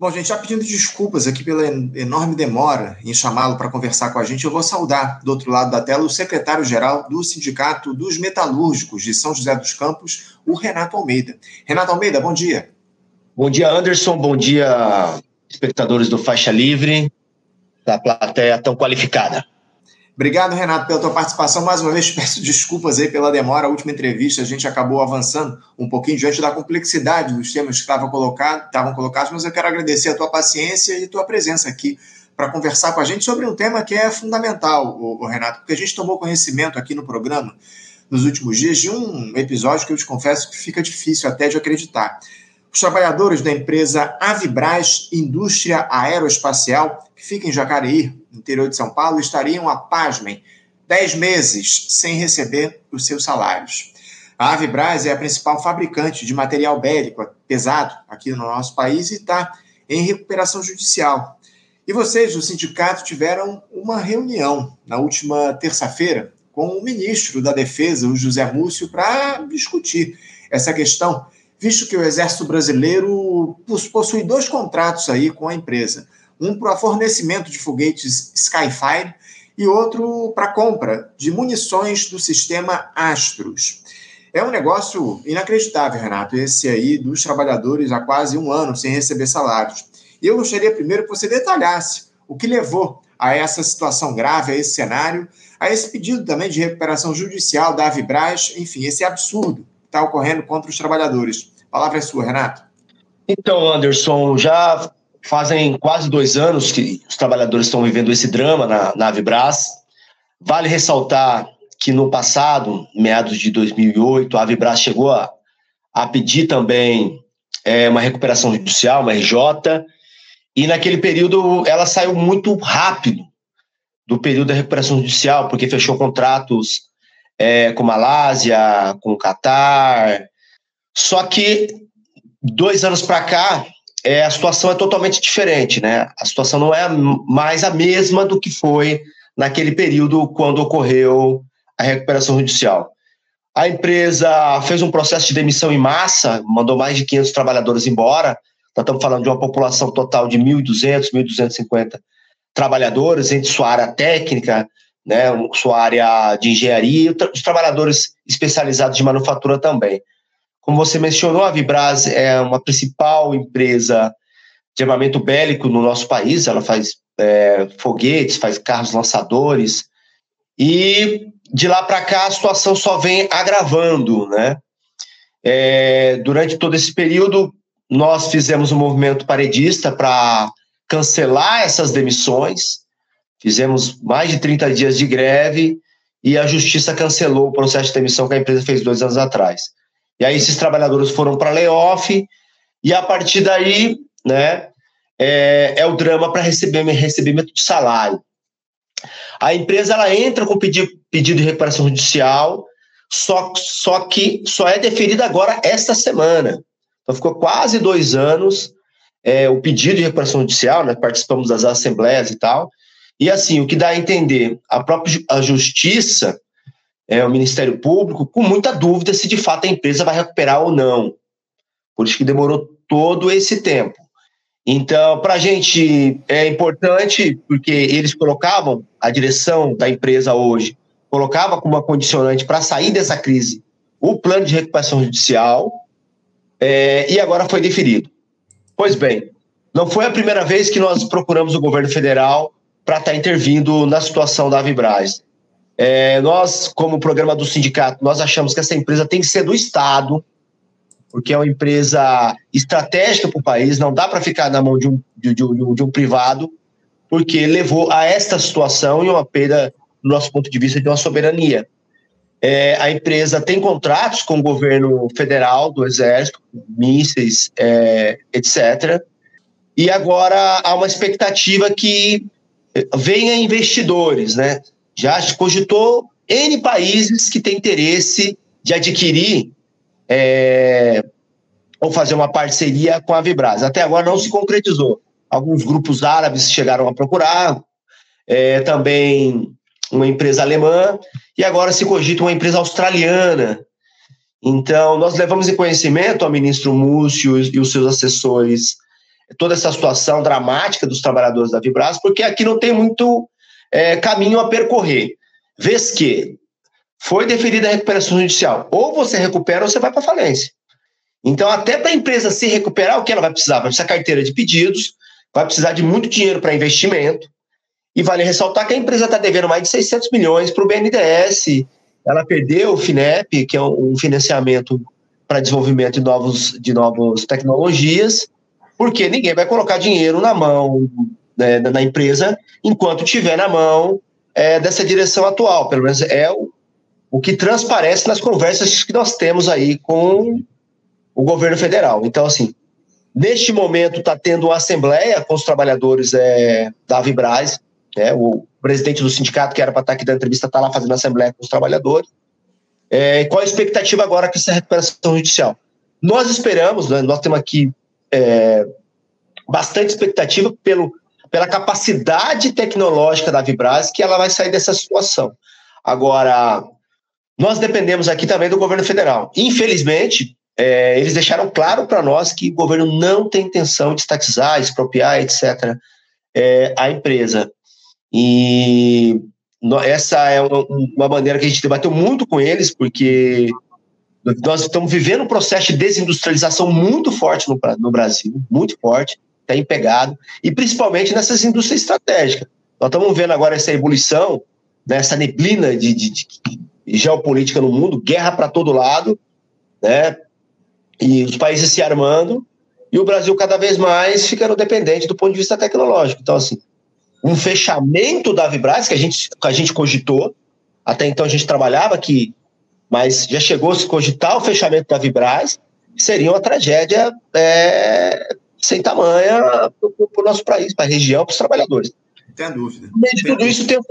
Bom, gente, já pedindo desculpas aqui pela enorme demora em chamá-lo para conversar com a gente, eu vou saudar do outro lado da tela o secretário-geral do Sindicato dos Metalúrgicos de São José dos Campos, o Renato Almeida. Renato Almeida, bom dia. Bom dia, Anderson. Bom dia, espectadores do Faixa Livre, da plateia tão qualificada. Obrigado, Renato, pela tua participação. Mais uma vez, peço desculpas aí pela demora. A última entrevista a gente acabou avançando um pouquinho diante da complexidade dos temas que estavam, colocado, colocados, mas eu quero agradecer a tua paciência e a tua presença aqui para conversar com a gente sobre um tema que é fundamental, o, Renato, porque a gente tomou conhecimento aqui no programa nos últimos dias de um episódio que eu te confesso que fica difícil até de acreditar. Os trabalhadores da empresa Avibraz Indústria Aeroespacial, que fica em Jacareí, interior de São Paulo, estariam, pasmem, 10 meses sem receber os seus salários. A Avibraz é a principal fabricante de material bélico pesado aqui no nosso país e está em recuperação judicial. E vocês, do sindicato, tiveram uma reunião na última terça-feira com o ministro da Defesa, o José Múcio, para discutir essa questão visto que o Exército Brasileiro possui dois contratos aí com a empresa. Um para fornecimento de foguetes Skyfire e outro para compra de munições do sistema Astros. É um negócio inacreditável, Renato, esse aí dos trabalhadores há quase um ano sem receber salários. E eu gostaria primeiro que você detalhasse o que levou a essa situação grave, a esse cenário, a esse pedido também de recuperação judicial da Avibraz, enfim, esse absurdo está ocorrendo contra os trabalhadores. A palavra é sua, Renato. Então, Anderson, já fazem quase dois anos que os trabalhadores estão vivendo esse drama na, na. Vale ressaltar que no passado, meados de 2008, a Avibras chegou a, a pedir também é, uma recuperação judicial, uma RJ, e naquele período ela saiu muito rápido do período da recuperação judicial, porque fechou contratos é, com Malásia, com Catar. Só que dois anos para cá, é, a situação é totalmente diferente, né? A situação não é mais a mesma do que foi naquele período quando ocorreu a recuperação judicial. A empresa fez um processo de demissão em massa, mandou mais de 500 trabalhadores embora. Nós estamos falando de uma população total de 1.200, 1.250 trabalhadores, entre sua área técnica, né, sua área de engenharia os trabalhadores especializados de manufatura também. Como você mencionou, a Vibras é uma principal empresa de armamento bélico no nosso país, ela faz é, foguetes, faz carros lançadores, e de lá para cá a situação só vem agravando, né? É, durante todo esse período, nós fizemos um movimento paredista para cancelar essas demissões, Fizemos mais de 30 dias de greve e a justiça cancelou o processo de demissão que a empresa fez dois anos atrás. E aí esses trabalhadores foram para layoff e a partir daí, né, é, é o drama para receber recebimento de salário. A empresa ela entra com pedido, pedido de recuperação judicial, só, só que só é deferida agora esta semana. Então ficou quase dois anos é, o pedido de recuperação judicial, né, participamos das assembleias e tal, e assim, o que dá a entender, a própria a justiça, é, o Ministério Público, com muita dúvida se de fato a empresa vai recuperar ou não. Por isso que demorou todo esse tempo. Então, para a gente é importante, porque eles colocavam, a direção da empresa hoje, colocava como uma condicionante para sair dessa crise o plano de recuperação judicial, é, e agora foi deferido. Pois bem, não foi a primeira vez que nós procuramos o governo federal para estar tá intervindo na situação da Vibraz. É, nós, como programa do sindicato, nós achamos que essa empresa tem que ser do Estado, porque é uma empresa estratégica para o país, não dá para ficar na mão de um, de, de, um, de um privado, porque levou a esta situação e uma perda, do nosso ponto de vista, de uma soberania. É, a empresa tem contratos com o governo federal, do Exército, mísseis, é, etc. E agora há uma expectativa que venha investidores, né? Já cogitou N países que têm interesse de adquirir é, ou fazer uma parceria com a Vibras. Até agora não se concretizou. Alguns grupos árabes chegaram a procurar, é, também uma empresa alemã, e agora se cogita uma empresa australiana. Então, nós levamos em conhecimento ao ministro Múcio e os seus assessores toda essa situação dramática dos trabalhadores da Vibras, porque aqui não tem muito é, caminho a percorrer. Vês que foi deferida a recuperação judicial, ou você recupera ou você vai para falência. Então, até para a empresa se recuperar, o que ela vai precisar? Vai precisar carteira de pedidos, vai precisar de muito dinheiro para investimento, e vale ressaltar que a empresa está devendo mais de 600 milhões para o BNDES, ela perdeu o FINEP, que é um financiamento para desenvolvimento de novos de novas tecnologias, porque ninguém vai colocar dinheiro na mão né, da empresa enquanto tiver na mão é, dessa direção atual. Pelo menos é o, o que transparece nas conversas que nós temos aí com o governo federal. Então, assim, neste momento está tendo uma assembleia com os trabalhadores é, da Vibraz, né, o presidente do sindicato, que era para estar tá aqui da entrevista, está lá fazendo assembleia com os trabalhadores. É, qual a expectativa agora com essa recuperação judicial? Nós esperamos, né, nós temos aqui é, bastante expectativa pelo, pela capacidade tecnológica da Vibraz que ela vai sair dessa situação. Agora, nós dependemos aqui também do governo federal. Infelizmente, é, eles deixaram claro para nós que o governo não tem intenção de estatizar, expropriar, etc., é, a empresa. E essa é uma maneira que a gente debateu muito com eles, porque nós estamos vivendo um processo de desindustrialização muito forte no, no Brasil, muito forte, está empegado, e principalmente nessas indústrias estratégicas. Nós estamos vendo agora essa ebulição, né, essa neblina de, de, de geopolítica no mundo, guerra para todo lado, né, e os países se armando, e o Brasil cada vez mais ficando dependente do ponto de vista tecnológico. Então, assim, um fechamento da Vibraz, que a gente, que a gente cogitou, até então a gente trabalhava aqui, mas já chegou a se cogitar o fechamento da Vibraz, seria uma tragédia é, sem tamanha para o nosso país, para a região, para os trabalhadores. Não tem dúvida. E de tudo isso tem um...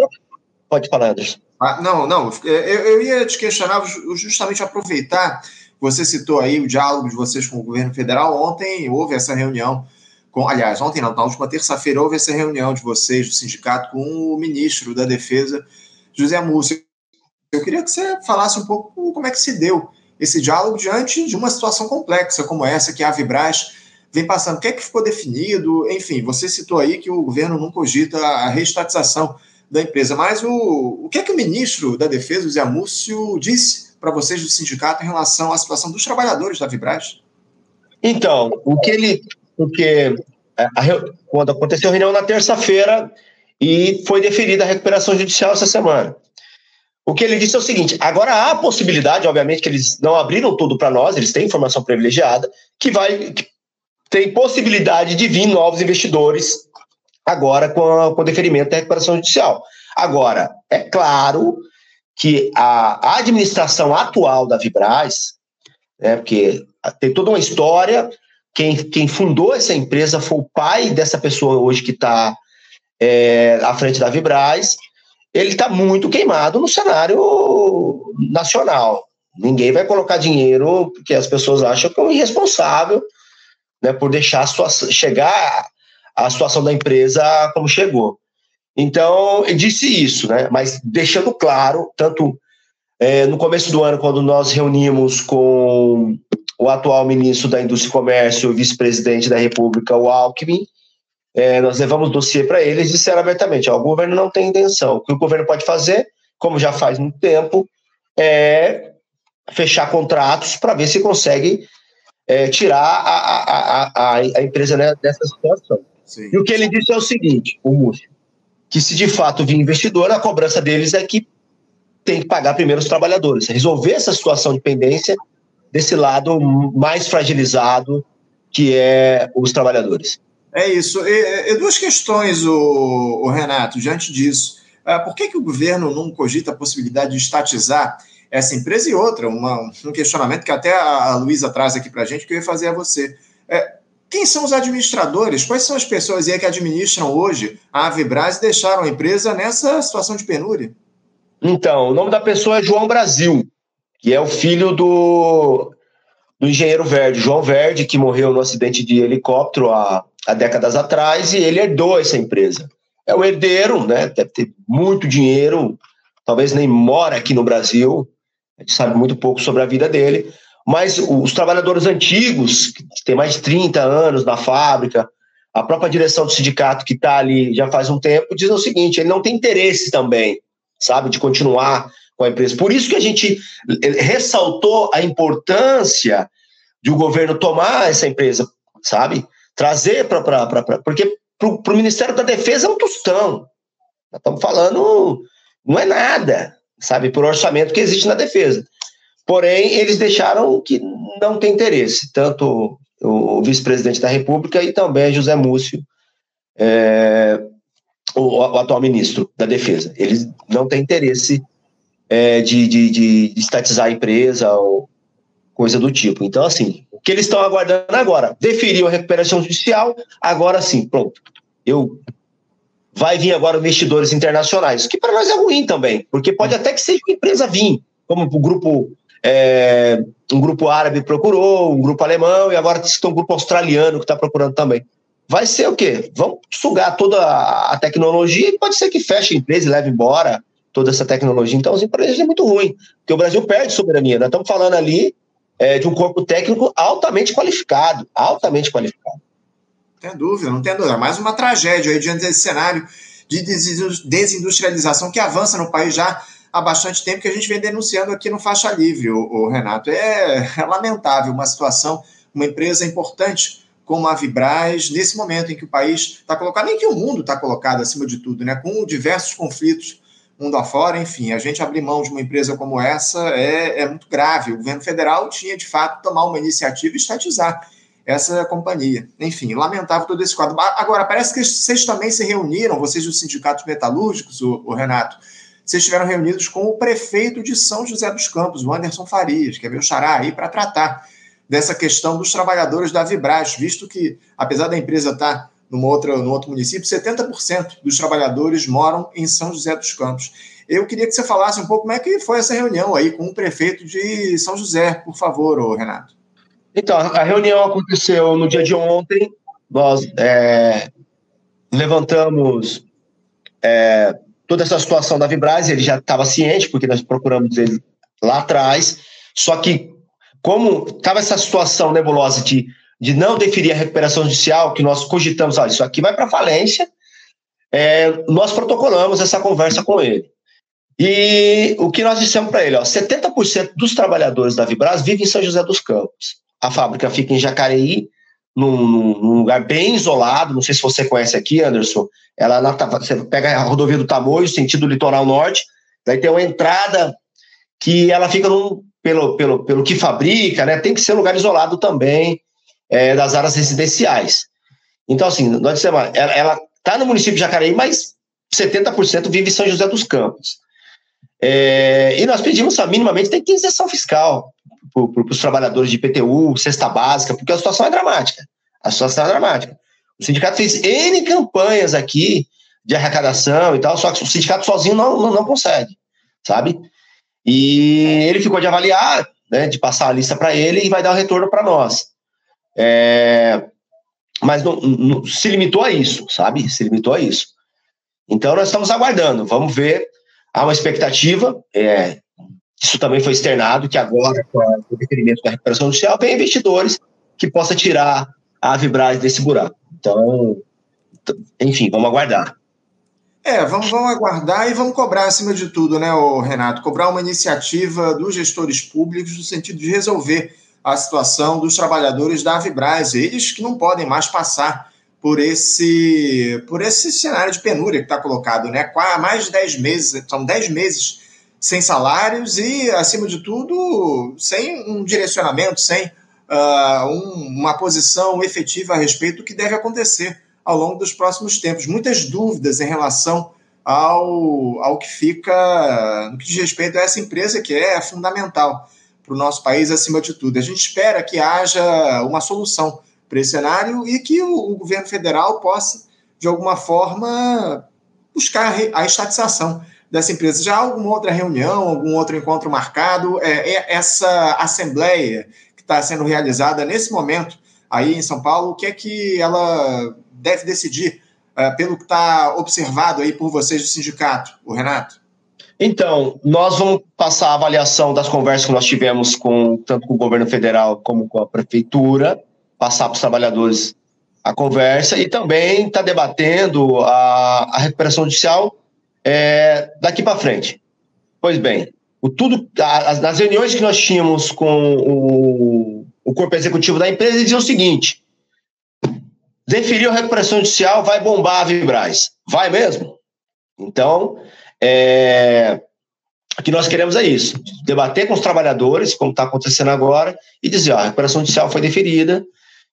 Pode falar, Anderson. Ah, não, não, eu, eu ia te questionar justamente aproveitar, você citou aí o diálogo de vocês com o governo federal, ontem houve essa reunião com, aliás, ontem não, na última terça-feira houve essa reunião de vocês, do sindicato, com o ministro da Defesa, José Múcio. Eu queria que você falasse um pouco como é que se deu esse diálogo diante de uma situação complexa como essa que a Vibraz vem passando. O que é que ficou definido? Enfim, você citou aí que o governo não cogita a reestatização da empresa, mas o, o que é que o ministro da Defesa, José Múcio, disse para vocês do sindicato em relação à situação dos trabalhadores da Vibraz? Então, o que ele porque é, a, quando aconteceu a reunião na terça-feira e foi deferida a recuperação judicial essa semana. O que ele disse é o seguinte: agora há a possibilidade, obviamente, que eles não abriram tudo para nós, eles têm informação privilegiada, que vai que tem possibilidade de vir novos investidores agora com, a, com o deferimento da recuperação judicial. Agora, é claro que a, administração atual da Vibraz, né, porque tem toda uma história, quem, quem fundou essa empresa foi o pai dessa pessoa hoje que está é, à frente da Vibraz. Ele está muito queimado no cenário nacional. Ninguém vai colocar dinheiro porque as pessoas acham que é um irresponsável né, por deixar situação, chegar a situação da empresa como chegou. Então, ele disse isso, né, mas deixando claro, tanto é, no começo do ano, quando nós reunimos com o atual ministro da Indústria e Comércio, vice-presidente da República, o Alckmin, é, nós levamos dossiê para eles e disseram abertamente: ó, o governo não tem intenção. O que o governo pode fazer, como já faz muito tempo, é fechar contratos para ver se consegue é, tirar a, a, a, a, empresa né, dessa situação. Sim. E o que ele disse é o seguinte: o Múcio, que se de fato vir investidor, a cobrança deles é que tem que pagar primeiro os trabalhadores. Resolver essa situação de pendência desse lado mais fragilizado que é os trabalhadores. É isso. E, e duas questões, o, o, Renato, diante disso. É, por que, que o governo não cogita a possibilidade de estatizar essa empresa e outra? Uma, um questionamento que até a Luísa traz aqui para a gente, que eu ia fazer a você. É, quem são os administradores? Quais são as pessoas aí que administram hoje a Avibras e deixaram a empresa nessa situação de penúria? Então, o nome da pessoa é João Brasil que é o filho do, do engenheiro Verde, João Verde, que morreu no acidente de helicóptero há, há décadas atrás, e ele herdou essa empresa. É o herdeiro, né? Deve ter muito dinheiro, talvez nem mora aqui no Brasil, a gente sabe muito pouco sobre a vida dele, mas os trabalhadores antigos, que têm mais de 30 anos na fábrica, A própria direção do sindicato, que está ali já faz um tempo, diz o seguinte: ele não tem interesse também, sabe, de continuar com a empresa. Por isso que a gente ressaltou a importância de o governo tomar essa empresa, sabe? Trazer para. Porque para o Ministério da Defesa é um tostão. Nós estamos falando, não é nada, sabe, por orçamento que existe na defesa. Porém, eles deixaram que não tem interesse, tanto o vice-presidente da República e também José Múcio, é, o, o, atual ministro da Defesa. Eles não têm interesse é, de, de, de, estatizar a empresa ou coisa do tipo. Então, assim, o que eles estão aguardando agora? Deferiu a recuperação judicial, agora sim, pronto. Eu vai vir agora investidores internacionais, que para nós é ruim também, porque pode até que seja uma empresa vir, como o grupo é, um grupo árabe procurou, um grupo alemão, e agora tem um grupo australiano que está procurando também. Vai ser o quê? Vão sugar toda a tecnologia e pode ser que feche a empresa e leve embora toda essa tecnologia. Então, as empresas é muito ruim, porque o Brasil perde soberania. Nós estamos falando ali é, de um corpo técnico altamente qualificado, altamente qualificado. Tem dúvida, não tem dúvida. Mais uma tragédia aí diante desse cenário de desindustrialização que avança no país já há bastante tempo que a gente vem denunciando aqui no Faixa Livre, o, o Renato. É, é, lamentável uma situação, uma empresa importante como a Vibraz, nesse momento em que o país está colocado, nem que o mundo está colocado acima de tudo, né, com diversos conflitos mundo afora, enfim, a gente abrir mão de uma empresa como essa é, é muito grave. O governo federal tinha, de fato, tomar uma iniciativa e estatizar essa companhia. Enfim, lamentável todo esse quadro. Agora, parece que vocês também se reuniram, vocês dos sindicatos metalúrgicos, o, o Renato, vocês estiveram reunidos com o prefeito de São José dos Campos, o Anderson Farias, que é meu xará aí, para tratar dessa questão dos trabalhadores da Vibras, visto que, apesar da empresa estar numa outra, no outro município, 70% dos trabalhadores moram em São José dos Campos. Eu queria que você falasse um pouco como é que foi essa reunião aí com o prefeito de São José, por favor, Renato. Então, a reunião aconteceu no dia de ontem. Nós é, levantamos é, toda essa situação da Vibraz, ele já estava ciente, porque nós procuramos ele lá atrás. Só que, como estava essa situação nebulosa de de não deferir a recuperação judicial, que nós cogitamos, olha, isso aqui vai para falência, é, nós protocolamos essa conversa com ele. E o que nós dissemos para ele, ó, 70% dos trabalhadores da Vibras vivem em São José dos Campos. A fábrica fica em Jacareí, num, num lugar bem isolado, não sei se você conhece aqui, Anderson, ela na, você pega a rodovia do Tamoio, sentido litoral norte, daí tem uma entrada que ela fica num, pelo, pelo, pelo que fabrica, né? Tem que ser um lugar isolado também é, das áreas residenciais. Então, assim, nós dissemos, ela está no município de Jacareí, mas 70% vive em São José dos Campos. É, e nós pedimos, minimamente, tem que isenção fiscal para os trabalhadores de IPTU, cesta básica, porque a situação é dramática. A situação é dramática. O sindicato fez N campanhas aqui de arrecadação e tal, só que o sindicato sozinho não, não, não consegue, sabe? E ele ficou de avaliar, né, de passar a lista para ele e vai dar o retorno para nós. É, mas não, não, se limitou a isso, sabe? Se limitou a isso. Então nós estamos aguardando, vamos ver. Há uma expectativa, é, isso também foi externado, que agora, com o requerimento da recuperação judicial, vem investidores que possa tirar a Vibraz desse buraco. Então, enfim, vamos aguardar. É, vamos, vamos aguardar e vamos cobrar, acima de tudo, né, Renato? Cobrar uma iniciativa dos gestores públicos no sentido de resolver a situação dos trabalhadores da Avibraz, eles que não podem mais passar por esse, por esse cenário de penúria que está colocado, né? Há mais de 10 meses, são 10 meses sem salários e, acima de tudo, sem um direcionamento, sem uh, um, uma posição efetiva a respeito do que deve acontecer ao longo dos próximos tempos. Muitas dúvidas em relação ao, ao que fica no que diz respeito a essa empresa que é fundamental para o nosso país acima de tudo. A gente espera que haja uma solução para esse cenário e que o, o governo federal possa, de alguma forma, buscar a estatização dessa empresa. Já há alguma outra reunião, algum outro encontro marcado? É, é essa assembleia que está sendo realizada nesse momento aí em São Paulo, o que é que ela deve decidir é, pelo que está observado aí por vocês do sindicato, o Renato? Então, nós vamos passar a avaliação das conversas que nós tivemos com tanto com o governo federal como com a prefeitura, passar para os trabalhadores a conversa e também está debatendo a, a recuperação judicial é, daqui para frente. Pois bem, o tudo, as, nas reuniões que nós tínhamos com o, o corpo executivo da empresa, diziam o seguinte: deferiu a recuperação judicial, vai bombar a Vibraz. Vai mesmo? Então, é, o que nós queremos é isso: debater com os trabalhadores, como está acontecendo agora, e dizer: ó, a recuperação judicial foi deferida,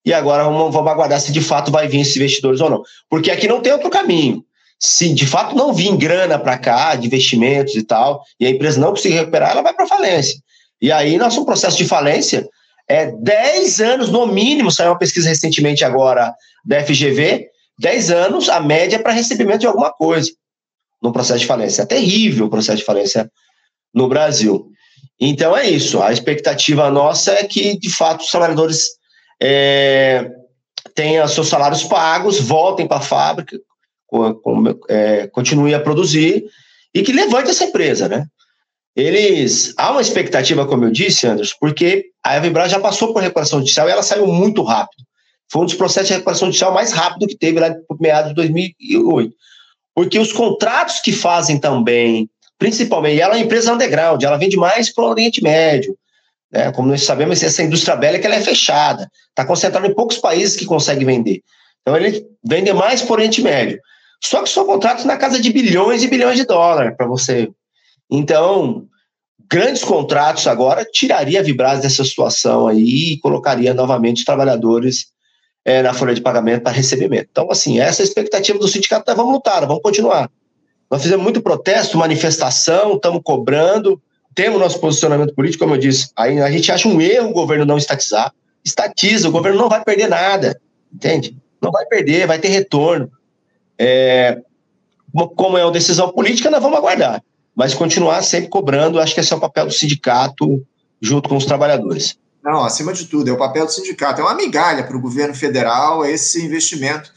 e agora vamos, vamos aguardar se de fato vai vir esses investidores ou não. Porque aqui não tem outro caminho. Se de fato não vir grana para cá, de investimentos e tal, e a empresa não conseguir recuperar, ela vai para falência. E aí, nosso processo de falência é 10 anos no mínimo, saiu uma pesquisa recentemente agora da FGV, 10 anos a média para recebimento de alguma coisa no processo de falência. É terrível o processo de falência no Brasil. Então é isso. A expectativa nossa é que, de fato, os trabalhadores é, tenham seus salários pagos, voltem para a fábrica, é, continue a produzir e que levante essa empresa, né? Eles há uma expectativa, como eu disse, Anderson, porque a Evibras já passou por recuperação judicial e ela saiu muito rápido. Foi um dos processos de recuperação judicial mais rápido que teve lá por meados de 2008. Porque os contratos que fazem também, principalmente, ela é uma empresa underground, ela vende mais para o Oriente Médio. Né? Como nós sabemos, essa indústria bélica ela é fechada, está concentrada em poucos países que conseguem vender. Então, ele vende mais para o Oriente Médio. Só que são contratos na casa de bilhões e bilhões de dólares para você. Então, grandes contratos agora tiraria a Vibras dessa situação aí e colocaria novamente os trabalhadores é, na folha de pagamento para recebimento. Então, assim, essa é a expectativa do sindicato, nós vamos lutar, vamos continuar. Nós fizemos muito protesto, manifestação, estamos cobrando, temos nosso posicionamento político, como eu disse, aí a gente acha um erro o governo não estatizar. Estatiza, o governo não vai perder nada, entende? Não vai perder, vai ter retorno. É, como é uma decisão política, nós vamos aguardar. Mas continuar sempre cobrando, acho que esse é o papel do sindicato junto com os trabalhadores. Não, acima de tudo, é o papel do sindicato. É uma migalha para o governo federal esse investimento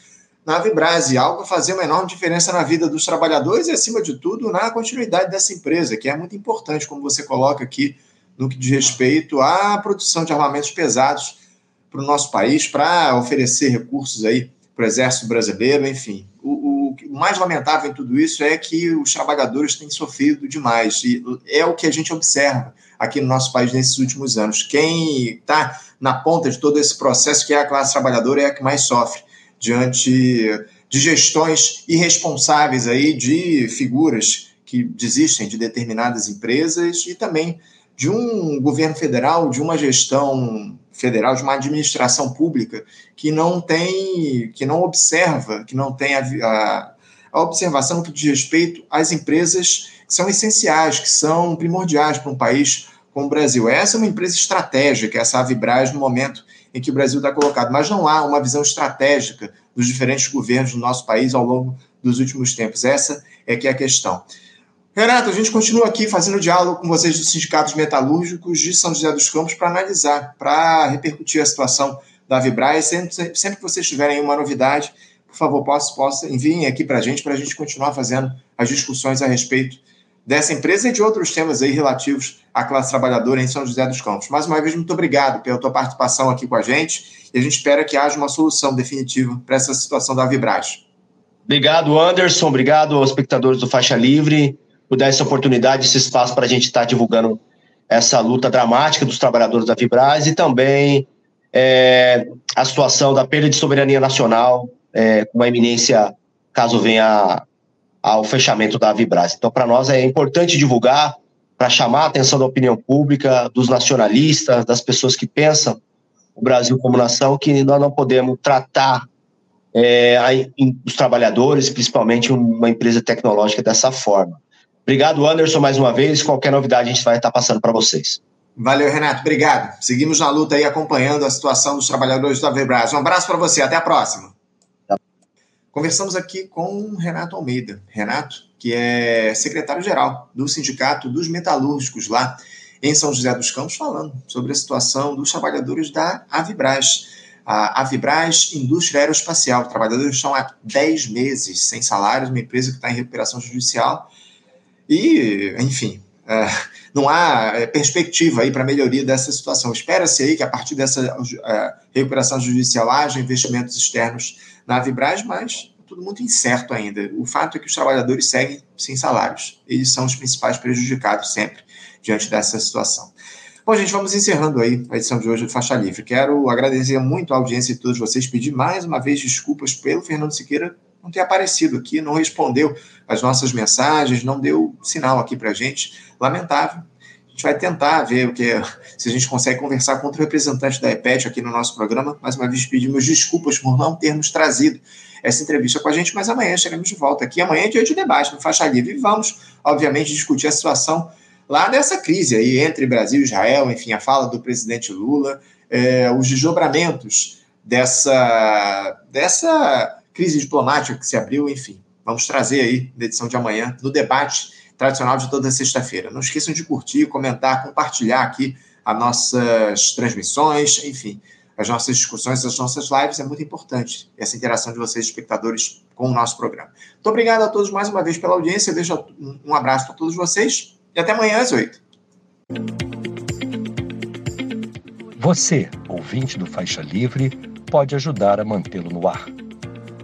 na Vibras, algo a fazer uma enorme diferença na vida dos trabalhadores e, acima de tudo, na continuidade dessa empresa, que é muito importante, como você coloca aqui, no que diz respeito à produção de armamentos pesados para o nosso país, para oferecer recursos aí para o Exército Brasileiro, enfim. O, o, mais lamentável em tudo isso é que os trabalhadores têm sofrido demais, e é o que a gente observa aqui no nosso país nesses últimos anos. Quem está na ponta de todo esse processo, que é a classe trabalhadora, é a que mais sofre diante de gestões irresponsáveis aí de figuras que desistem de determinadas empresas e também de um governo federal, de uma gestão federal, de uma administração pública que não tem, que não observa, que não tem a, a, a observação que diz respeito às empresas que são essenciais, que são primordiais para um país como o Brasil. Essa é uma empresa estratégica, essa Avibraz, no momento em que o Brasil está colocado, mas não há uma visão estratégica dos diferentes governos do nosso país ao longo dos últimos tempos. Essa é que é a questão. Renato, a gente continua aqui fazendo diálogo com vocês dos sindicatos metalúrgicos de São José dos Campos para analisar, para repercutir a situação da Vibraz. Sempre, sempre que vocês tiverem uma novidade, por favor, possa, possa enviem aqui para a gente, para a gente continuar fazendo as discussões a respeito dessa empresa e de outros temas aí relativos à classe trabalhadora em São José dos Campos. Mais uma vez, muito obrigado pela tua participação aqui com a gente e a gente espera que haja uma solução definitiva para essa situação da Vibraz. Obrigado, Anderson. Obrigado aos espectadores do Faixa Livre por dar essa oportunidade, esse espaço para a gente estar tá divulgando essa luta dramática dos trabalhadores da Fibras e também é, a situação da perda de soberania nacional é, com uma eminência caso venha ao fechamento da Vibras. Então, para nós é importante divulgar para chamar a atenção da opinião pública, dos nacionalistas, das pessoas que pensam o Brasil como nação, que nós não podemos tratar é, os trabalhadores, principalmente uma empresa tecnológica, dessa forma. Obrigado, Anderson, mais uma vez. Qualquer novidade a gente vai estar passando para vocês. Valeu, Renato. Obrigado. Seguimos na luta aí acompanhando a situação dos trabalhadores da Vebras. Um abraço para você. Até a próxima. Tá. Conversamos aqui com Renato Almeida. Renato, que é secretário-geral do Sindicato dos Metalúrgicos lá em São José dos Campos, falando sobre a situação dos trabalhadores da Avibras. A Avibras Indústria Aeroespacial. Os trabalhadores estão há 10 meses sem salários, uma empresa que está em recuperação judicial e, enfim, é, não há é, perspectiva aí para melhoria dessa situação. Espera-se aí que a partir dessa é, recuperação judicial haja investimentos externos na Vibraz, mas tudo muito incerto ainda. O fato é que os trabalhadores seguem sem salários. Eles são os principais prejudicados sempre diante dessa situação. Bom, gente, vamos encerrando aí a edição de hoje do Faixa Livre. Quero agradecer muito a audiência de todos vocês, pedir mais uma vez desculpas pelo Fernando Siqueira não ter aparecido aqui, não respondeu as nossas mensagens, não deu sinal aqui para a gente. Lamentável. A gente vai tentar ver o que se a gente consegue conversar com outro representante da EPET aqui no nosso programa. Mais uma vez pedimos desculpas por não termos trazido essa entrevista com a gente, mas amanhã estaremos de volta aqui. Amanhã é dia de debate no Faixa Livre e vamos, obviamente, discutir a situação lá dessa crise aí entre Brasil e Israel, enfim, a fala do presidente Lula, é, os desdobramentos dessa, dessa crise diplomática que se abriu, enfim. Vamos trazer aí na edição de amanhã, no debate tradicional de toda sexta-feira. Não esqueçam de curtir, comentar, compartilhar aqui as nossas transmissões, enfim as nossas discussões, as nossas lives, é muito importante essa interação de vocês, espectadores, com o nosso programa. Muito obrigado a todos mais uma vez pela audiência, deixo um abraço para todos vocês e até amanhã às oito. Você, ouvinte do Faixa Livre, pode ajudar a mantê-lo no ar.